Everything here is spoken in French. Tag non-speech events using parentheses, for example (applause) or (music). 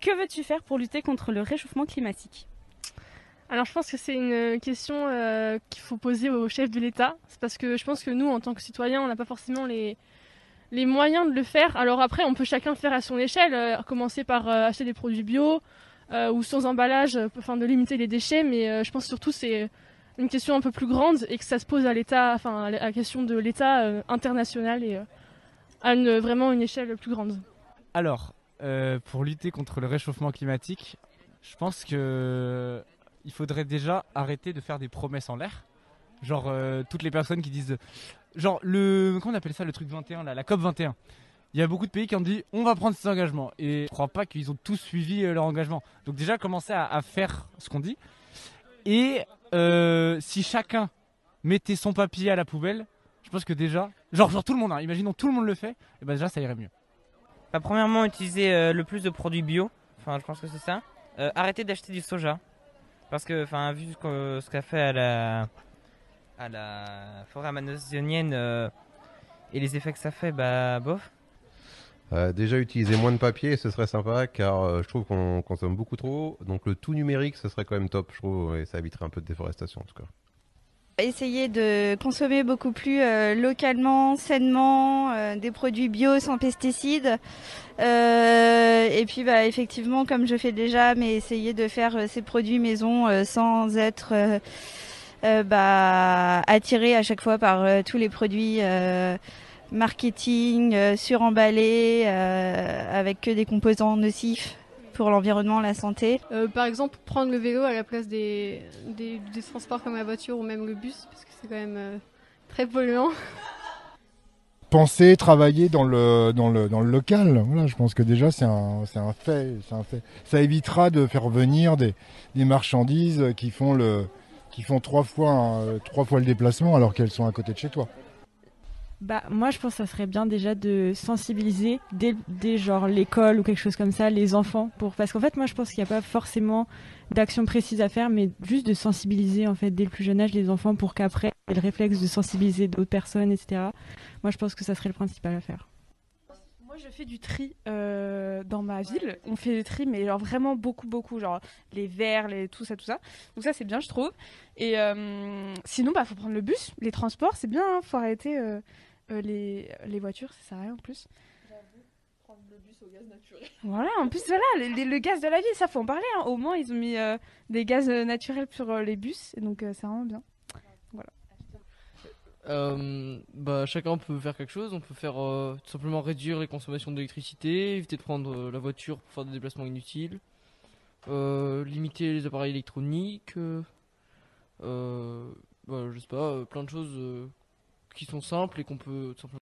Que veux-tu faire pour lutter contre le réchauffement climatique? Alors je pense que c'est une question euh, qu'il faut poser au chef de l'État. C'est parce que je pense que nous, en tant que citoyens, on n'a pas forcément les, les moyens de le faire. Alors après, on peut chacun faire à son échelle, euh, commencer par euh, acheter des produits bio ou sans emballage, afin de limiter les déchets. Mais je pense surtout c'est une question un peu plus grande et que ça se pose à l'État, enfin à la question de l'État international et à une, vraiment une échelle plus grande. Alors, pour lutter contre le réchauffement climatique, je pense que il faudrait déjà arrêter de faire des promesses en l'air. Genre euh, toutes les personnes qui disent genre le comment on appelle ça le truc 21 là, la COP 21. Il y a beaucoup de pays qui ont dit on va prendre ces engagements et je crois pas qu'ils ont tous suivi euh, leur engagement. Donc déjà commencer à, faire ce qu'on dit et euh, si chacun mettait son papier à la poubelle, je pense que déjà genre genre tout le monde, hein, imaginons tout le monde le fait, et ben déjà ça irait mieux. Bah, premièrement utiliser le plus de produits bio, enfin je pense que c'est ça. arrêter d'acheter du soja. Parce que, enfin, vu ce qu'a fait à la, à la forêt amazonienne euh, et les effets que ça fait, bah, bof. Euh, déjà utiliser moins de papier, ce serait sympa car euh, je trouve qu'on consomme beaucoup trop. Donc le tout numérique, ce serait quand même top, je trouve, et ça éviterait un peu de déforestation en tout cas. Essayer de consommer beaucoup plus euh, localement, sainement, euh, des produits bio sans pesticides. Euh, et puis bah, effectivement, comme je fais déjà, mais essayer de faire ces produits maison sans être bah, attiré à chaque fois par tous les produits marketing suremballés avec que des composants nocifs pour l'environnement, la santé euh, Par exemple, prendre le vélo à la place des, des, transports comme la voiture ou même le bus, parce que c'est quand même euh, très polluant. (laughs) Penser, travailler dans le, dans le, dans le local, voilà, je pense que déjà c'est un, un, fait, un fait. Ça évitera de faire venir des, des marchandises qui font, le, qui font trois, fois, trois fois le déplacement alors qu'elles sont à côté de chez toi. Bah, moi, je pense que ça serait bien déjà de sensibiliser dès, dès genre l'école ou quelque chose comme ça, les enfants, pour parce qu'en fait, moi, je pense qu'il n'y a pas forcément d'action précise à faire, mais juste de sensibiliser en fait dès le plus jeune âge les enfants pour qu'après, aient le réflexe de sensibiliser d'autres personnes, etc. Moi, je pense que ça serait le principal à faire. Moi, je fais du tri euh, ma ville. On fait du tri, mais genre vraiment beaucoup, beaucoup, genre les verres, les tout ça, tout ça. Donc ça, c'est bien, je trouve. Et euh, sinon, bah, faut prendre le bus, les transports, c'est bien. Hein, faut arrêter. Euh, euh, les, les voitures, ça sert à rien en plus. prendre le bus au gaz naturel. (laughs) Voilà, en plus, voilà, le, gaz de la ville, ça faut en parler. Hein. Au moins, ils ont mis euh, des gaz naturels sur les bus, et donc c'est vraiment bien. Voilà. bah, chacun peut faire quelque chose. On peut faire tout simplement réduire les consommations d'électricité, éviter de prendre la voiture pour faire des déplacements inutiles, limiter les appareils électroniques, bah, je sais pas, plein de choses qui sont simples et qu'on peut simplement